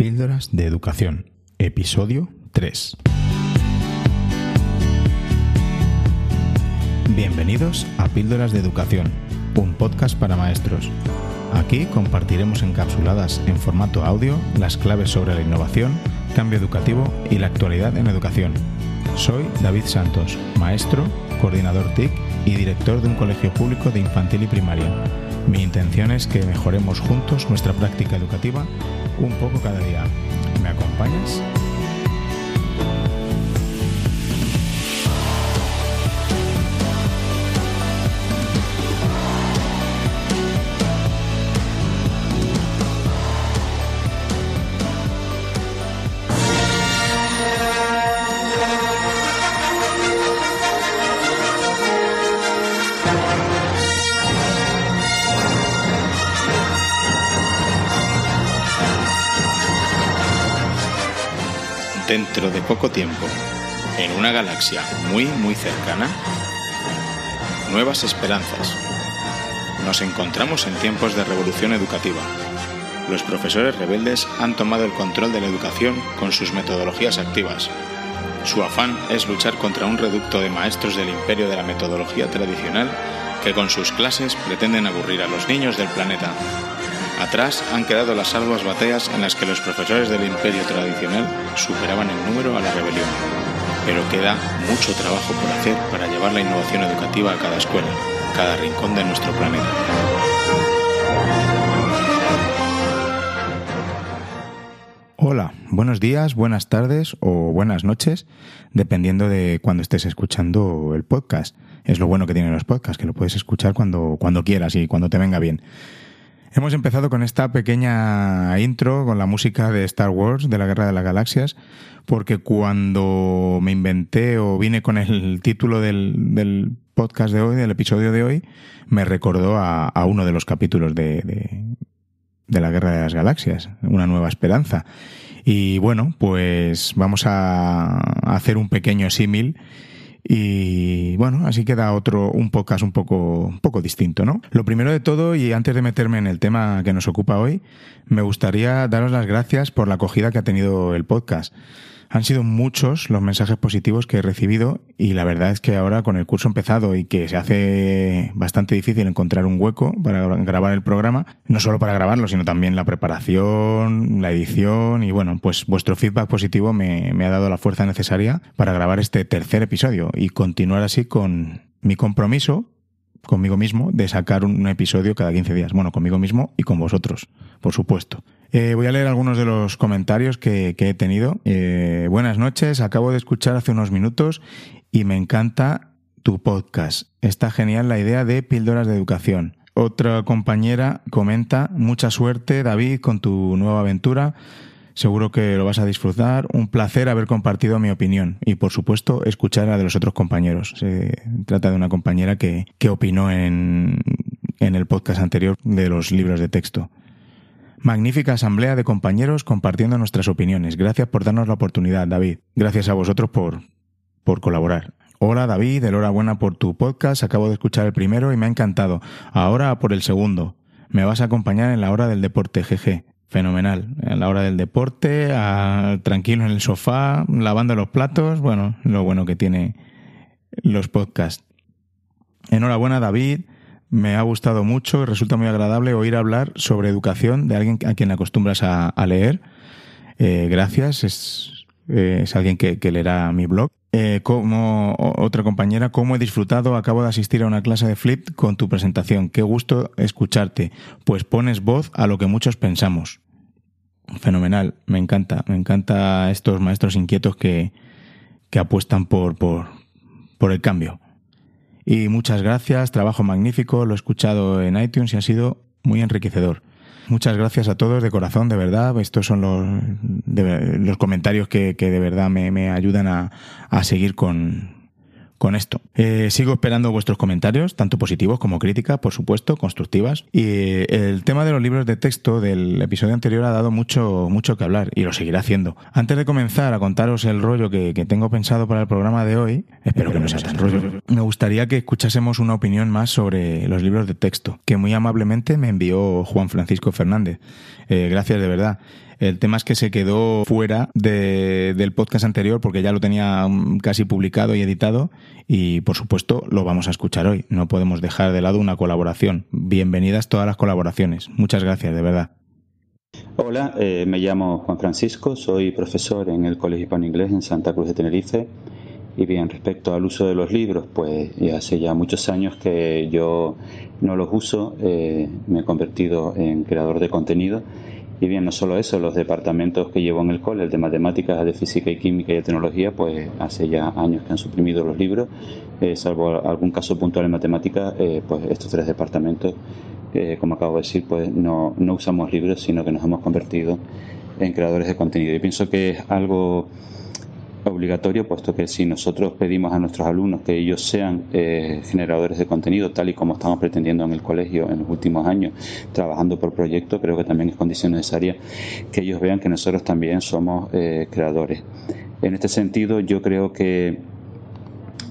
Píldoras de Educación, episodio 3. Bienvenidos a Píldoras de Educación, un podcast para maestros. Aquí compartiremos encapsuladas en formato audio las claves sobre la innovación, cambio educativo y la actualidad en educación. Soy David Santos, maestro, coordinador TIC y director de un colegio público de infantil y primaria. Mi intención es que mejoremos juntos nuestra práctica educativa un poco cada día. ¿Me acompañas? Dentro de poco tiempo, en una galaxia muy muy cercana, nuevas esperanzas. Nos encontramos en tiempos de revolución educativa. Los profesores rebeldes han tomado el control de la educación con sus metodologías activas. Su afán es luchar contra un reducto de maestros del imperio de la metodología tradicional que con sus clases pretenden aburrir a los niños del planeta Atrás han quedado las salvas bateas en las que los profesores del imperio tradicional superaban en número a la rebelión. Pero queda mucho trabajo por hacer para llevar la innovación educativa a cada escuela, cada rincón de nuestro planeta. Hola, buenos días, buenas tardes o buenas noches, dependiendo de cuando estés escuchando el podcast. Es lo bueno que tienen los podcasts, que lo puedes escuchar cuando, cuando quieras y cuando te venga bien. Hemos empezado con esta pequeña intro con la música de Star Wars, de la Guerra de las Galaxias, porque cuando me inventé o vine con el título del, podcast de hoy, del episodio de hoy, me recordó a, uno de los capítulos de, de la Guerra de las Galaxias, Una Nueva Esperanza. Y bueno, pues vamos a hacer un pequeño símil y bueno, así queda otro, un podcast un poco, un poco distinto, ¿no? Lo primero de todo, y antes de meterme en el tema que nos ocupa hoy, me gustaría daros las gracias por la acogida que ha tenido el podcast. Han sido muchos los mensajes positivos que he recibido y la verdad es que ahora con el curso empezado y que se hace bastante difícil encontrar un hueco para grabar el programa, no solo para grabarlo, sino también la preparación, la edición y bueno, pues vuestro feedback positivo me, ha dado la fuerza necesaria para grabar este tercer episodio y continuar así con mi compromiso conmigo mismo de sacar un episodio cada 15 días. Bueno, conmigo mismo y con vosotros, por supuesto. Eh, voy a leer algunos de los comentarios que, he tenido. Eh, buenas noches, acabo de escuchar hace unos minutos y me encanta tu podcast. Está genial la idea de píldoras de educación. Otra compañera comenta, mucha suerte David con tu nueva aventura. Seguro que lo vas a disfrutar. Un placer haber compartido mi opinión y, por supuesto, escuchar a de los otros compañeros. Se trata de una compañera que, que opinó en, en el podcast anterior de los libros de texto. Magnífica asamblea de compañeros compartiendo nuestras opiniones. Gracias por darnos la oportunidad, David. Gracias a vosotros por, por colaborar. Hola David, enhorabuena por tu podcast. Acabo de escuchar el primero y me ha encantado. Ahora por el segundo. Me vas a acompañar en la hora del deporte, jeje. Fenomenal. En la hora del deporte, tranquilo en el sofá, lavando los platos. Bueno, lo bueno que tiene los podcasts. Enhorabuena David. Me ha gustado mucho y resulta muy agradable oír hablar sobre educación de alguien a quien acostumbras a, leer. Eh, gracias, es, eh, es alguien que, leerá mi blog. Eh, como otra compañera, cómo he disfrutado, acabo de asistir a una clase de Flip con tu presentación. Qué gusto escucharte, pues pones voz a lo que muchos pensamos. Fenomenal, me encanta, me encanta estos maestros inquietos que, que apuestan por, por, por el cambio. Y muchas gracias, trabajo magnífico, lo he escuchado en iTunes y ha sido muy enriquecedor. Muchas gracias a todos de corazón, de verdad. Estos son los, los comentarios que, que de verdad me, me ayudan a, a seguir con, con esto. Eh, sigo esperando vuestros comentarios, tanto positivos como críticas, por supuesto, constructivas. Y eh, el tema de los libros de texto del episodio anterior ha dado mucho, mucho que hablar y lo seguirá haciendo. Antes de comenzar a contaros el rollo que, tengo pensado para el programa de hoy, espero que no sea tan rollo, me gustaría que escuchásemos una opinión más sobre los libros de texto, que muy amablemente me envió Juan Francisco Fernández. Eh, gracias de verdad. El tema es que se quedó fuera del podcast anterior porque ya lo tenía mm, casi publicado y editado y por supuesto lo vamos a escuchar hoy. No podemos dejar de lado una colaboración. Bienvenidas todas las colaboraciones. Muchas gracias, de verdad. Hola, eh, me llamo Juan Francisco, soy profesor en el Colegio Hispano Inglés en Santa Cruz de Tenerife. Y bien, respecto al uso de los libros, pues ya hace ya muchos años que yo no los uso, eh, me he convertido en creador de contenido. Y bien, no solo eso, los departamentos que llevo en el cole, el de matemáticas, de física y química y de tecnología, pues hace ya años que han suprimido los libros, eh, salvo algún caso puntual en matemáticas, pues estos tres departamentos como acabo de decir, pues no, no usamos libros, sino que nos hemos convertido en creadores de contenido. Y pienso que es algo obligatorio, puesto que si nosotros pedimos a nuestros alumnos que ellos sean eh, generadores de contenido, tal y como estamos pretendiendo en el colegio en los últimos años, trabajando por proyecto, creo que también es condición necesaria que ellos vean que nosotros también somos eh, creadores. En este sentido, yo creo que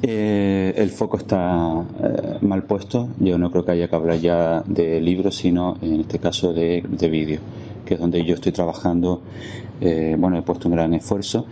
eh, el foco está eh, mal puesto. Yo no creo que haya que hablar ya de libros, sino en este caso de, de vídeo, que es donde yo estoy trabajando eh, bueno, he puesto un gran esfuerzo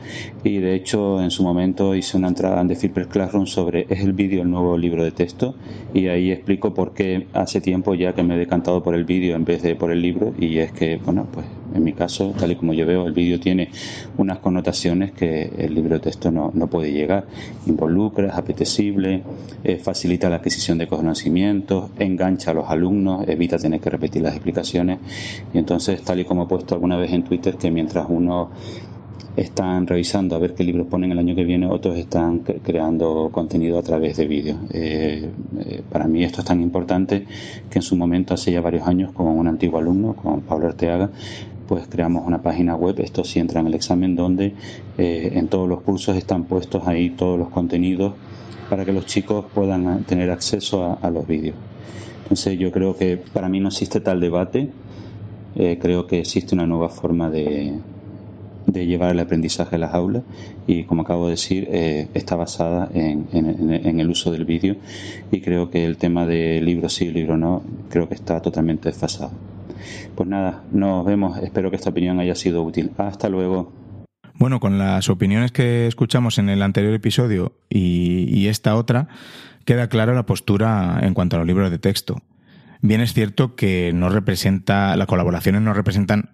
y de hecho en su momento hice una entrada en The Flipper Classroom sobre ¿es el vídeo el nuevo libro de texto? Y ahí explico por qué hace tiempo ya que me he decantado por el vídeo en vez de por el libro y es que, bueno, pues en mi caso, tal y como yo veo, el vídeo tiene unas connotaciones que el libro de texto no, no puede llegar. Involucra, es apetecible, eh, facilita la adquisición de conocimientos, engancha a los alumnos, evita tener que repetir las explicaciones y entonces, tal y como he puesto alguna vez en Twitter, que mientras uno están revisando a ver qué libros ponen el año que viene, otros están creando contenido a través de vídeos. Eh, eh, para mí esto es tan importante que en su momento, hace ya varios años, con un antiguo alumno, con Pablo Arteaga, pues creamos una página web, esto sí entra en el examen, donde eh, en todos los cursos están puestos ahí todos los contenidos para que los chicos puedan tener acceso a, los vídeos. Entonces yo creo que para mí no existe tal debate, creo que existe una nueva forma de, de llevar el aprendizaje a las aulas y como acabo de decir eh, está basada en, el uso del vídeo y creo que el tema de libro sí, libro no, creo que está totalmente desfasado. Pues nada, nos vemos, espero que esta opinión haya sido útil. Hasta luego. Bueno, con las opiniones que escuchamos en el anterior episodio y, y esta otra, queda clara la postura en cuanto a los libros de texto. Bien es cierto que no representa, las colaboraciones no representan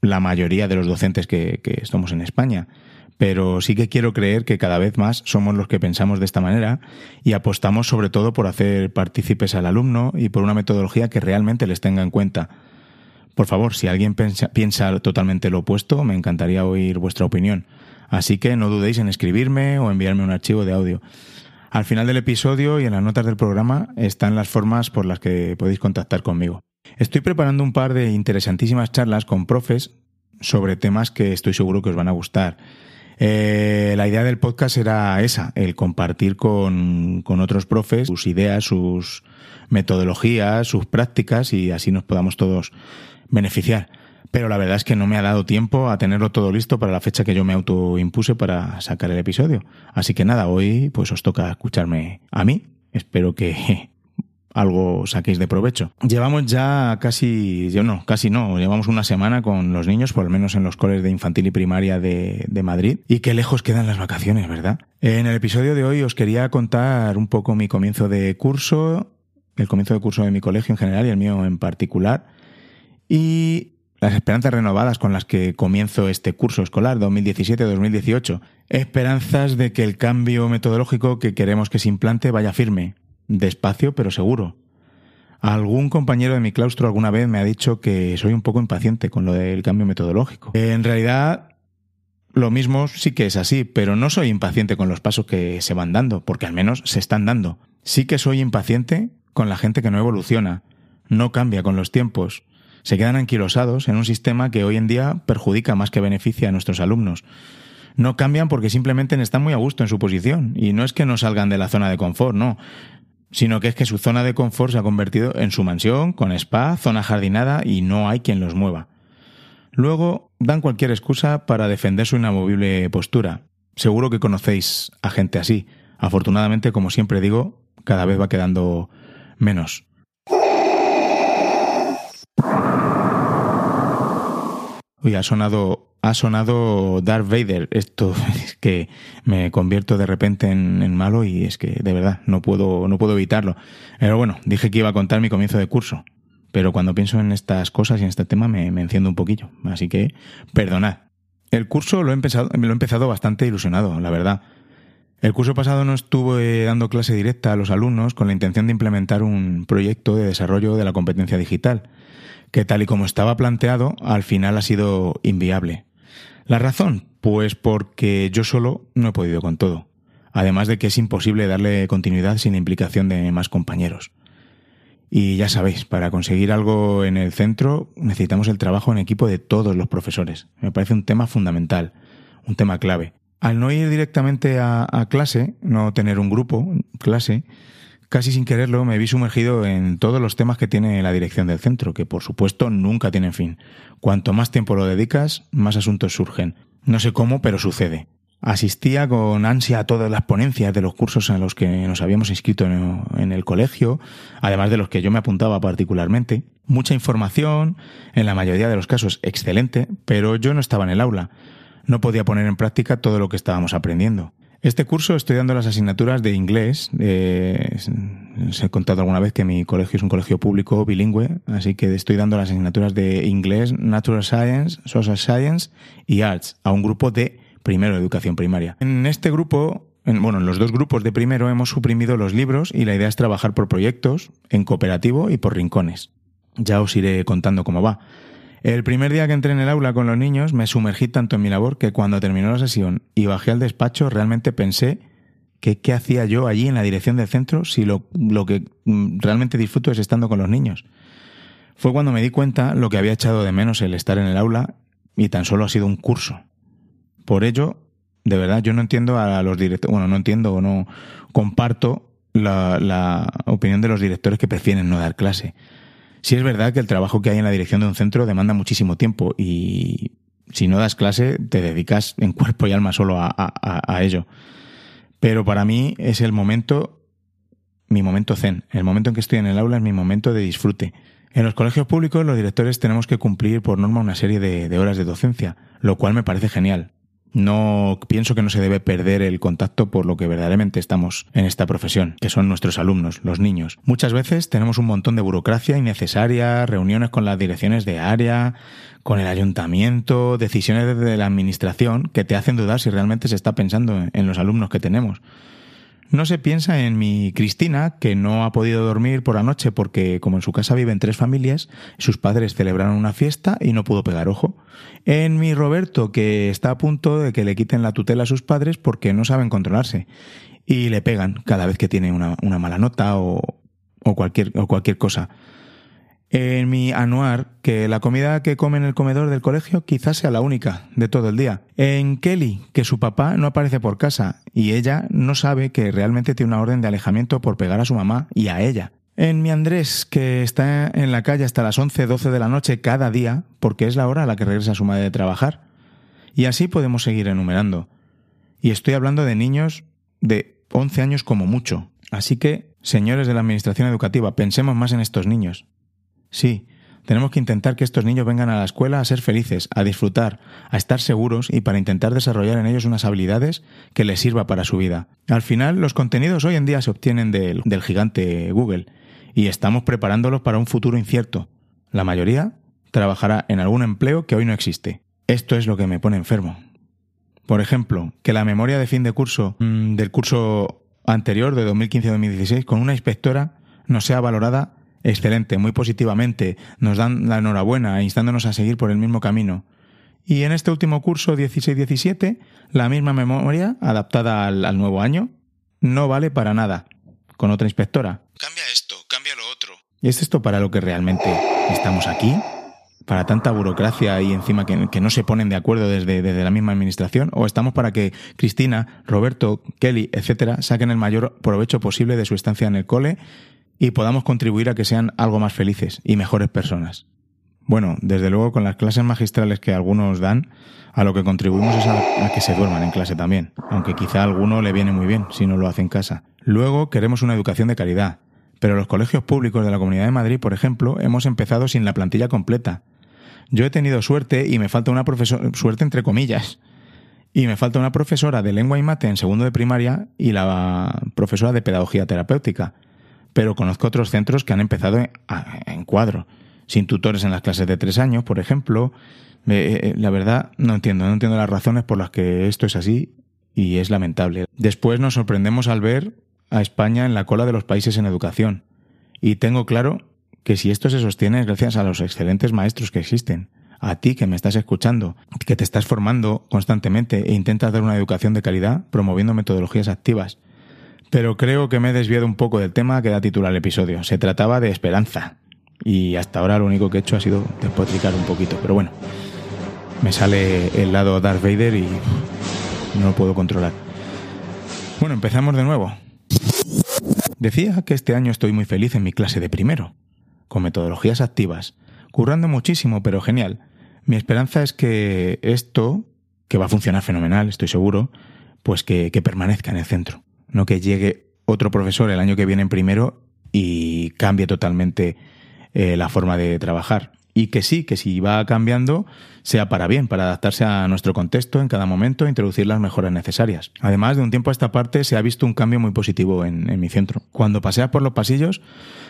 la mayoría de los docentes que, que estamos en España. Pero sí que quiero creer que cada vez más somos los que pensamos de esta manera y apostamos sobre todo por hacer partícipes al alumno y por una metodología que realmente les tenga en cuenta. Por favor, si alguien piensa, piensa totalmente lo opuesto, me encantaría oír vuestra opinión. Así que no dudéis en escribirme o enviarme un archivo de audio. Al final del episodio y en las notas del programa están las formas por las que podéis contactar conmigo. Estoy preparando un par de interesantísimas charlas con profes sobre temas que estoy seguro que os van a gustar. Eh, la idea del podcast era esa, el compartir con, con, otros profes sus ideas, sus metodologías, sus prácticas y así nos podamos todos beneficiar. Pero la verdad es que no me ha dado tiempo a tenerlo todo listo para la fecha que yo me autoimpuse para sacar el episodio. Así que nada, hoy pues os toca escucharme a mí. Espero que algo saquéis de provecho. Llevamos ya casi, yo no, casi no, llevamos una semana con los niños, por lo menos en los coles de infantil y primaria de, de Madrid, y qué lejos quedan las vacaciones, ¿verdad? En el episodio de hoy os quería contar un poco mi comienzo de curso, el comienzo de curso de mi colegio en general y el mío en particular, y las esperanzas renovadas con las que comienzo este curso escolar 2017-2018. Esperanzas de que el cambio metodológico que queremos que se implante vaya firme, despacio pero seguro. Algún compañero de mi claustro alguna vez me ha dicho que soy un poco impaciente con lo del cambio metodológico. En realidad, lo mismo sí que es así, pero no soy impaciente con los pasos que se van dando, porque al menos se están dando. Sí que soy impaciente con la gente que no evoluciona, no cambia con los tiempos, se quedan anquilosados en un sistema que hoy en día perjudica más que beneficia a nuestros alumnos. No cambian porque simplemente están muy a gusto en su posición, y no es que no salgan de la zona de confort, no, sino que es que su zona de confort se ha convertido en su mansión, con spa, zona jardinada y no hay quien los mueva. Luego dan cualquier excusa para defender su inamovible postura. Seguro que conocéis a gente así. Afortunadamente, como siempre digo, cada vez va quedando menos. Uy, ha sonado, ha sonado Darth Vader. Esto es que me convierto de repente en, malo y es que de verdad no puedo, no puedo evitarlo. Pero bueno, dije que iba a contar mi comienzo de curso. Pero cuando pienso en estas cosas y en este tema me, me enciendo un poquillo. Así que perdonad. El curso lo he empezado, lo he empezado bastante ilusionado, la verdad. El curso pasado no estuve dando clase directa a los alumnos con la intención de implementar un proyecto de desarrollo de la competencia digital, que tal y como estaba planteado, al final ha sido inviable. ¿La razón? Pues porque yo solo no he podido con todo. Además de que es imposible darle continuidad sin la implicación de más compañeros. Y ya sabéis, para conseguir algo en el centro necesitamos el trabajo en equipo de todos los profesores. Me parece un tema fundamental, un tema clave. Al no ir directamente a, clase, no tener un grupo, clase, casi sin quererlo me vi sumergido en todos los temas que tiene la dirección del centro, que por supuesto nunca tienen fin. Cuanto más tiempo lo dedicas, más asuntos surgen. No sé cómo, pero sucede. Asistía con ansia a todas las ponencias de los cursos en los que nos habíamos inscrito en el colegio, además de los que yo me apuntaba particularmente. Mucha información, en la mayoría de los casos excelente, pero yo no estaba en el aula no podía poner en práctica todo lo que estábamos aprendiendo. Este curso estoy dando las asignaturas de inglés. Eh, os he contado alguna vez que mi colegio es un colegio público bilingüe, así que estoy dando las asignaturas de inglés, natural science, social science y arts a un grupo de primero educación primaria. En este grupo, bueno, en los dos grupos de primero hemos suprimido los libros y la idea es trabajar por proyectos, en cooperativo y por rincones. Ya os iré contando cómo va. El primer día que entré en el aula con los niños me sumergí tanto en mi labor que cuando terminó la sesión y bajé al despacho realmente pensé que qué hacía yo allí en la dirección del centro si lo, lo que mm, realmente disfruto es estando con los niños. Fue cuando me di cuenta lo que había echado de menos el estar en el aula y tan solo ha sido un curso. Por ello, de verdad, yo no entiendo a los directores, bueno, no entiendo o no comparto la, la opinión de los directores que prefieren no dar clase. Sí es verdad que el trabajo que hay en la dirección de un centro demanda muchísimo tiempo y si no das clase te dedicas en cuerpo y alma solo a, ello. Pero para mí es el momento, mi momento zen. El momento en que estoy en el aula es mi momento de disfrute. En los colegios públicos los directores tenemos que cumplir por norma una serie de horas de docencia, lo cual me parece genial. No pienso que no se debe perder el contacto por lo que verdaderamente estamos en esta profesión, que son nuestros alumnos, los niños. Muchas veces tenemos un montón de burocracia innecesaria, reuniones con las direcciones de área, con el ayuntamiento, decisiones de la administración que te hacen dudar si realmente se está pensando en los alumnos que tenemos. No se piensa en mi Cristina, que no ha podido dormir por la noche porque, como en su casa viven tres familias, sus padres celebraron una fiesta y no pudo pegar ojo. En mi Roberto, que está a punto de que le quiten la tutela a sus padres porque no saben controlarse y le pegan cada vez que tiene una, mala nota o, o, cualquier, o cualquier cosa en mi anuar que la comida que come en el comedor del colegio quizás sea la única de todo el día. En Kelly, que su papá no aparece por casa y ella no sabe que realmente tiene una orden de alejamiento por pegar a su mamá y a ella. En mi Andrés, que está en la calle hasta las 11, 12 de la noche cada día, porque es la hora a la que regresa su madre de trabajar. Y así podemos seguir enumerando. Y estoy hablando de niños de 11 años como mucho. Así que, señores de la Administración Educativa, pensemos más en estos niños. Sí, tenemos que intentar que estos niños vengan a la escuela a ser felices, a disfrutar, a estar seguros y para intentar desarrollar en ellos unas habilidades que les sirva para su vida. Al final, los contenidos hoy en día se obtienen del, gigante Google y estamos preparándolos para un futuro incierto. La mayoría trabajará en algún empleo que hoy no existe. Esto es lo que me pone enfermo. Por ejemplo, que la memoria de fin de curso mm, del curso anterior de 2015-2016 con una inspectora no sea valorada excelente, muy positivamente, nos dan la enhorabuena instándonos a seguir por el mismo camino. Y en este último curso 16-17, la misma memoria, adaptada al, nuevo año, no vale para nada. Con otra inspectora. Cambia esto, cambia lo otro. ¿Y es esto para lo que realmente estamos aquí? ¿Para tanta burocracia y encima que, no se ponen de acuerdo desde, desde, la misma administración? ¿O estamos para que Cristina, Roberto, Kelly, etcétera, saquen el mayor provecho posible de su estancia en el cole y podamos contribuir a que sean algo más felices y mejores personas. Bueno, desde luego con las clases magistrales que algunos dan, a lo que contribuimos es a, que se duerman en clase también, aunque quizá a alguno le viene muy bien si no lo hace en casa. Luego queremos una educación de calidad, pero los colegios públicos de la Comunidad de Madrid, por ejemplo, hemos empezado sin la plantilla completa. Yo he tenido suerte y me falta una profesora, suerte entre comillas, y me falta una profesora de lengua y mate en segundo de primaria y la profesora de pedagogía terapéutica. Pero conozco otros centros que han empezado en cuadro, sin tutores en las clases de tres años, por ejemplo. Eh, eh, la verdad, no entiendo, no entiendo las razones por las que esto es así y es lamentable. Después nos sorprendemos al ver a España en la cola de los países en educación. Y tengo claro que si esto se sostiene es gracias a los excelentes maestros que existen, a ti que me estás escuchando, que te estás formando constantemente e intentas dar una educación de calidad promoviendo metodologías activas. Pero creo que me he desviado un poco del tema que da título al episodio. Se trataba de esperanza. Y hasta ahora lo único que he hecho ha sido despotricar un poquito. Pero bueno, me sale el lado Darth Vader y no lo puedo controlar. Bueno, empezamos de nuevo. Decía que este año estoy muy feliz en mi clase de primero, con metodologías activas, currando muchísimo, pero genial. Mi esperanza es que esto, que va a funcionar fenomenal, estoy seguro, pues que, permanezca en el centro. No que llegue otro profesor el año que viene en primero y cambie totalmente eh, la forma de trabajar y que sí, que si va cambiando, sea para bien, para adaptarse a nuestro contexto en cada momento e introducir las mejoras necesarias. Además, de un tiempo a esta parte se ha visto un cambio muy positivo en, mi centro. Cuando paseas por los pasillos,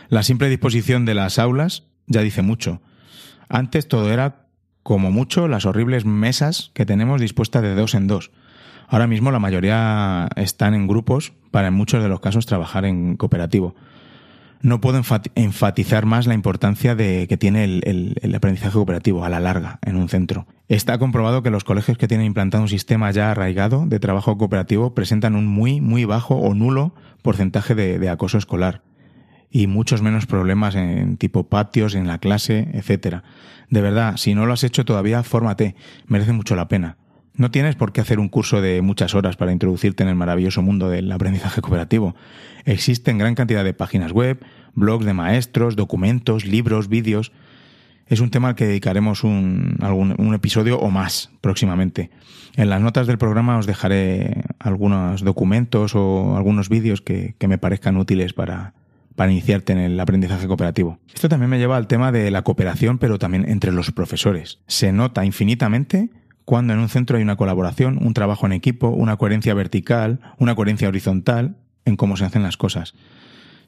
la simple disposición de las aulas ya dice mucho. Antes todo era, como mucho, las horribles mesas que tenemos dispuestas de dos en dos. Ahora mismo la mayoría están en grupos para en muchos de los casos trabajar en cooperativo no puedo enfatizar más la importancia de, que tiene el, aprendizaje cooperativo a la larga en un centro. Está comprobado que los colegios que tienen implantado un sistema ya arraigado de trabajo cooperativo presentan un muy, muy bajo o nulo porcentaje de, acoso escolar y muchos menos problemas en tipo patios, en la clase, etcétera. De verdad, si no lo has hecho todavía, fórmate, merece mucho la pena. No tienes por qué hacer un curso de muchas horas para introducirte en el maravilloso mundo del aprendizaje cooperativo. Existen gran cantidad de páginas web, blogs de maestros, documentos, libros, vídeos. Es un tema al que dedicaremos un, un episodio o más próximamente. En las notas del programa os dejaré algunos documentos o algunos vídeos que, me parezcan útiles para iniciarte en el aprendizaje cooperativo. Esto también me lleva al tema de la cooperación, pero también entre los profesores. Se nota infinitamente cuando en un centro hay una colaboración, un trabajo en equipo, una coherencia vertical, una coherencia horizontal en cómo se hacen las cosas.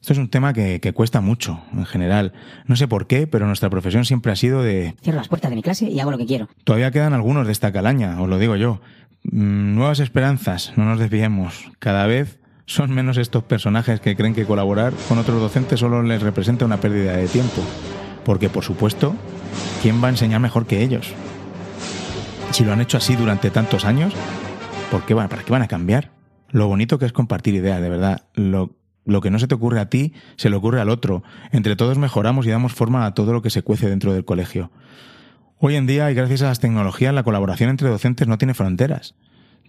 Esto es un tema que, cuesta mucho, en general. No sé por qué, pero nuestra profesión siempre ha sido de... Cierro las puertas de mi clase y hago lo que quiero. Todavía quedan algunos de esta calaña, os lo digo yo. Mm, nuevas esperanzas, no nos desviemos. Cada vez son menos estos personajes que creen que colaborar con otros docentes solo les representa una pérdida de tiempo. Porque, por supuesto, ¿quién va a enseñar mejor que ellos? Si lo han hecho así durante tantos años, ¿por qué ¿para qué van a cambiar? Lo bonito que es compartir ideas, de verdad. Lo, que no se te ocurre a ti, se le ocurre al otro. Entre todos mejoramos y damos forma a todo lo que se cuece dentro del colegio. Hoy en día, y gracias a las tecnologías, la colaboración entre docentes no tiene fronteras.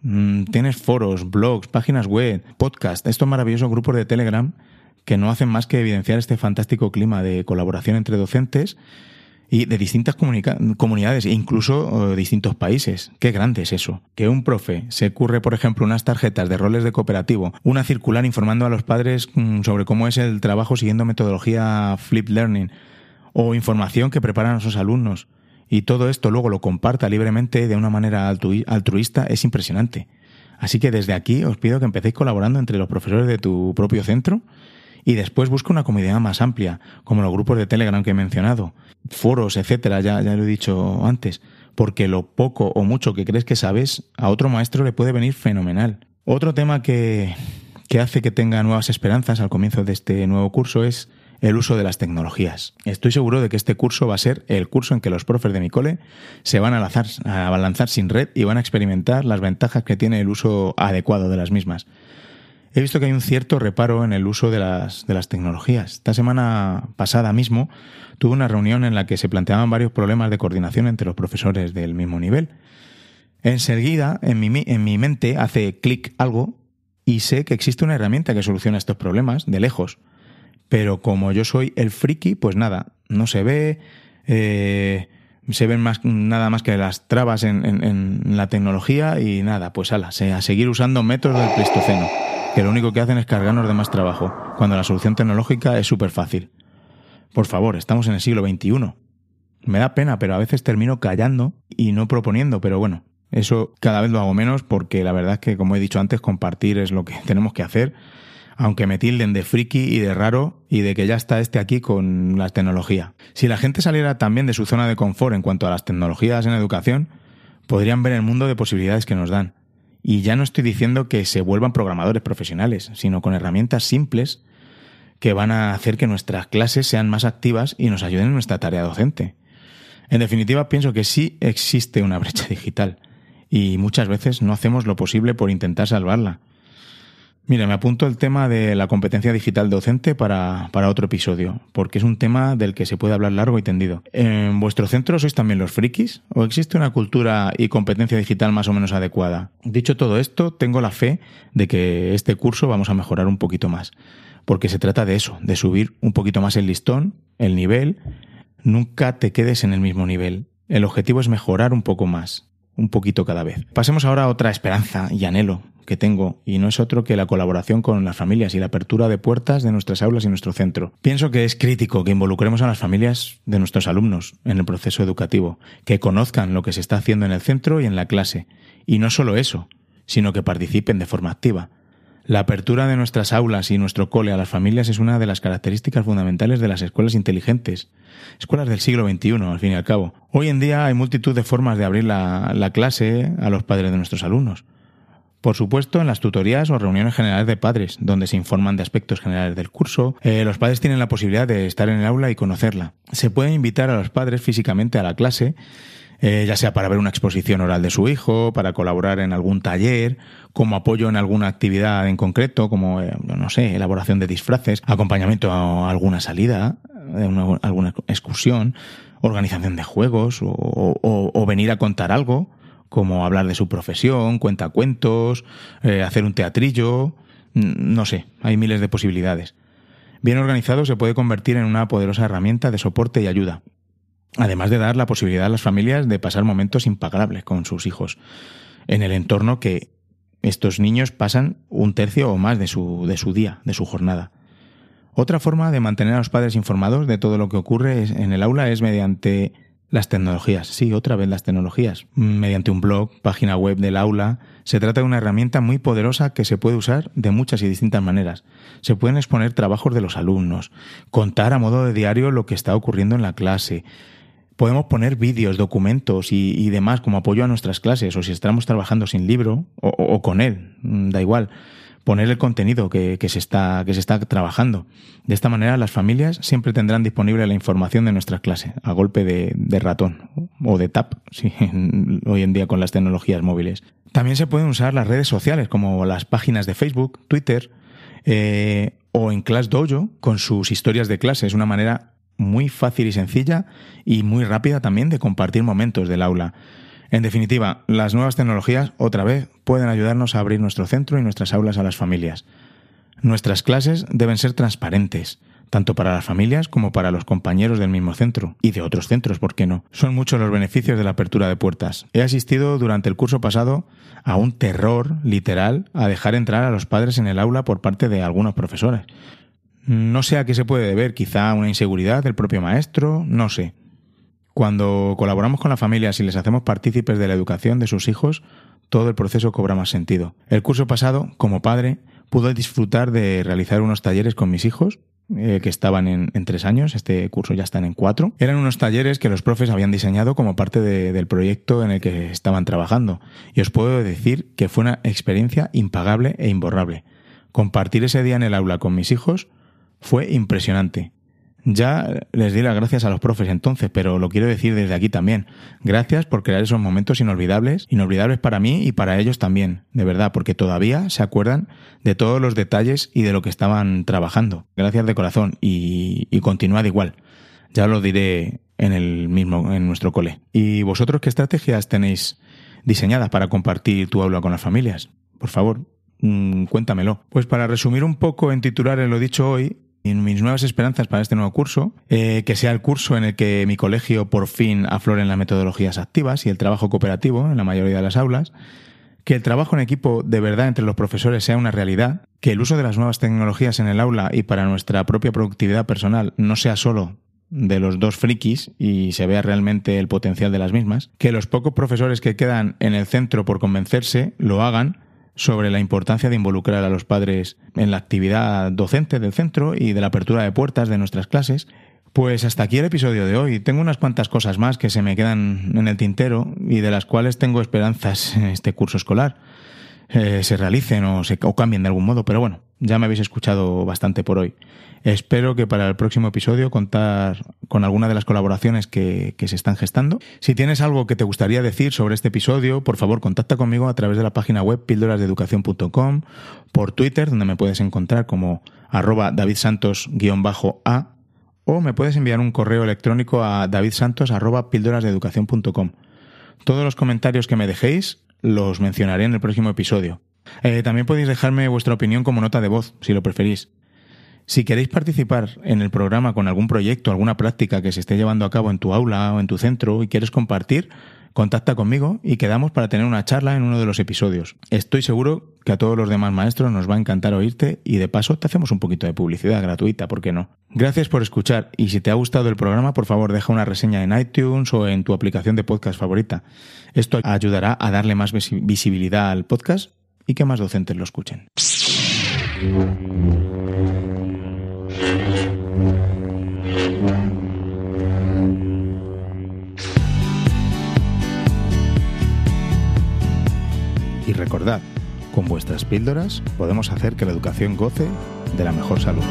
Mm, tienes foros, blogs, páginas web, podcast, estos maravillosos grupos de Telegram que no hacen más que evidenciar este fantástico clima de colaboración entre docentes y de distintas comunidades e incluso eh, distintos países. Qué grande es eso. Que un profe se curre, por ejemplo, unas tarjetas de roles de cooperativo, una circular informando a los padres mm, sobre cómo es el trabajo siguiendo metodología flip learning o información que preparan a sus alumnos y todo esto luego lo comparta libremente de una manera altruista es impresionante. Así que desde aquí os pido que empecéis colaborando entre los profesores de tu propio centro y después busca una comunidad más amplia, como los grupos de Telegram que he mencionado, foros, etcétera, ya, ya lo he dicho antes, porque lo poco o mucho que crees que sabes, a otro maestro le puede venir fenomenal. Otro tema que, que hace que tenga nuevas esperanzas al comienzo de este nuevo curso es el uso de las tecnologías. Estoy seguro de que este curso va a ser el curso en que los profes de mi cole se van a lanzar, a lanzar sin red y van a experimentar las ventajas que tiene el uso adecuado de las mismas he visto que hay un cierto reparo en el uso de las, de las tecnologías. Esta semana pasada mismo tuve una reunión en la que se planteaban varios problemas de coordinación entre los profesores del mismo nivel. Enseguida, en mi, en mi mente hace clic algo y sé que existe una herramienta que soluciona estos problemas de lejos. Pero como yo soy el friki, pues nada, no se ve, eh, se ven más, nada más que las trabas en, en, la tecnología y nada, pues ala, a seguir usando métodos del Pleistoceno que lo único que hacen es cargarnos de más trabajo, cuando la solución tecnológica es súper fácil. Por favor, estamos en el siglo XXI. Me da pena, pero a veces termino callando y no proponiendo, pero bueno, eso cada vez lo hago menos porque la verdad es que, como he dicho antes, compartir es lo que tenemos que hacer, aunque me tilden de friki y de raro y de que ya está este aquí con la tecnología. Si la gente saliera también de su zona de confort en cuanto a las tecnologías en educación, podrían ver el mundo de posibilidades que nos dan. Y ya no estoy diciendo que se vuelvan programadores profesionales, sino con herramientas simples que van a hacer que nuestras clases sean más activas y nos ayuden en nuestra tarea docente. En definitiva, pienso que sí existe una brecha digital y muchas veces no hacemos lo posible por intentar salvarla. Mira, me apunto el tema de la competencia digital docente para, para, otro episodio, porque es un tema del que se puede hablar largo y tendido. ¿En vuestro centro sois también los frikis? ¿O existe una cultura y competencia digital más o menos adecuada? Dicho todo esto, tengo la fe de que este curso vamos a mejorar un poquito más, porque se trata de eso, de subir un poquito más el listón, el nivel. Nunca te quedes en el mismo nivel. El objetivo es mejorar un poco más, un poquito cada vez. Pasemos ahora a otra esperanza y anhelo que tengo, y no es otro que la colaboración con las familias y la apertura de puertas de nuestras aulas y nuestro centro. Pienso que es crítico que involucremos a las familias de nuestros alumnos en el proceso educativo, que conozcan lo que se está haciendo en el centro y en la clase, y no solo eso, sino que participen de forma activa. La apertura de nuestras aulas y nuestro cole a las familias es una de las características fundamentales de las escuelas inteligentes, escuelas del siglo XXI, al fin y al cabo. Hoy en día hay multitud de formas de abrir la, la clase a los padres de nuestros alumnos. Por supuesto, en las tutorías o reuniones generales de padres, donde se informan de aspectos generales del curso, eh, los padres tienen la posibilidad de estar en el aula y conocerla. Se puede invitar a los padres físicamente a la clase, eh, ya sea para ver una exposición oral de su hijo, para colaborar en algún taller, como apoyo en alguna actividad en concreto, como, eh, no sé, elaboración de disfraces, acompañamiento a alguna salida, alguna excursión, organización de juegos o, o venir a contar algo como hablar de su profesión, cuentacuentos, eh, hacer un teatrillo, no sé, hay miles de posibilidades. Bien organizado se puede convertir en una poderosa herramienta de soporte y ayuda, además de dar la posibilidad a las familias de pasar momentos impagables con sus hijos, en el entorno que estos niños pasan un tercio o más de su, de su día, de su jornada. Otra forma de mantener a los padres informados de todo lo que ocurre en el aula es mediante las tecnologías, sí, otra vez las tecnologías. Mediante un blog, página web del aula, se trata de una herramienta muy poderosa que se puede usar de muchas y distintas maneras. Se pueden exponer trabajos de los alumnos, contar a modo de diario lo que está ocurriendo en la clase. Podemos poner vídeos, documentos y, demás como apoyo a nuestras clases, o si estamos trabajando sin libro, o con él, da igual poner el contenido que, se está, que se está trabajando. De esta manera, las familias siempre tendrán disponible la información de nuestras clases a golpe de, ratón o de tap, sí, hoy en día con las tecnologías móviles. También se pueden usar las redes sociales como las páginas de Facebook, Twitter eh, o en Class Dojo con sus historias de clase. Es una manera muy fácil y sencilla y muy rápida también de compartir momentos del aula. En definitiva, las nuevas tecnologías, otra vez, pueden ayudarnos a abrir nuestro centro y nuestras aulas a las familias. Nuestras clases deben ser transparentes, tanto para las familias como para los compañeros del mismo centro y de otros centros, ¿por qué no? Son muchos los beneficios de la apertura de puertas. He asistido durante el curso pasado a un terror literal a dejar entrar a los padres en el aula por parte de algunos profesores. No sé a qué se puede deber, quizá una inseguridad del propio maestro, no sé. Cuando colaboramos con las familias y les hacemos partícipes de la educación de sus hijos, todo el proceso cobra más sentido. El curso pasado, como padre, pude disfrutar de realizar unos talleres con mis hijos, eh, que estaban en, tres años, este curso ya están en cuatro. Eran unos talleres que los profes habían diseñado como parte del proyecto en el que estaban trabajando. Y os puedo decir que fue una experiencia impagable e imborrable. Compartir ese día en el aula con mis hijos fue impresionante. Ya les di las gracias a los profes entonces, pero lo quiero decir desde aquí también. Gracias por crear esos momentos inolvidables, inolvidables para mí y para ellos también, de verdad, porque todavía se acuerdan de todos los detalles y de lo que estaban trabajando. Gracias de corazón y, y continuad igual. Ya lo diré en el mismo, en nuestro cole. ¿Y vosotros qué estrategias tenéis diseñadas para compartir tu aula con las familias? Por favor, mm, cuéntamelo. Pues para resumir un poco en titulares lo dicho hoy, en mis nuevas esperanzas para este nuevo curso, eh, que sea el curso en el que mi colegio por fin afloren las metodologías activas y el trabajo cooperativo en la mayoría de las aulas, que el trabajo en equipo de verdad entre los profesores sea una realidad, que el uso de las nuevas tecnologías en el aula y para nuestra propia productividad personal no sea solo de los dos frikis y se vea realmente el potencial de las mismas, que los pocos profesores que quedan en el centro por convencerse lo hagan sobre la importancia de involucrar a los padres en la actividad docente del centro y de la apertura de puertas de nuestras clases. Pues hasta aquí el episodio de hoy. Tengo unas cuantas cosas más que se me quedan en el tintero y de las cuales tengo esperanzas en este curso escolar. Eh, se realicen o, se, o cambien de algún modo, pero bueno, ya me habéis escuchado bastante por hoy. Espero que para el próximo episodio contar con alguna de las colaboraciones que, que, se están gestando. Si tienes algo que te gustaría decir sobre este episodio, por favor, contacta conmigo a través de la página web píldorasdeeducación.com, por Twitter, donde me puedes encontrar como arroba davidsantos-a, o me puedes enviar un correo electrónico a davidsantos arroba. Todos los comentarios que me dejéis los mencionaré en el próximo episodio. Eh, también podéis dejarme vuestra opinión como nota de voz, si lo preferís. Si queréis participar en el programa con algún proyecto, alguna práctica que se esté llevando a cabo en tu aula o en tu centro y quieres compartir, contacta conmigo y quedamos para tener una charla en uno de los episodios. Estoy seguro que a todos los demás maestros nos va a encantar oírte y de paso te hacemos un poquito de publicidad gratuita, ¿por qué no? Gracias por escuchar y si te ha gustado el programa, por favor deja una reseña en iTunes o en tu aplicación de podcast favorita. Esto ayudará a darle más visibilidad al podcast y que más docentes lo escuchen. Y recordad, con vuestras píldoras podemos hacer que la educación goce de la mejor salud.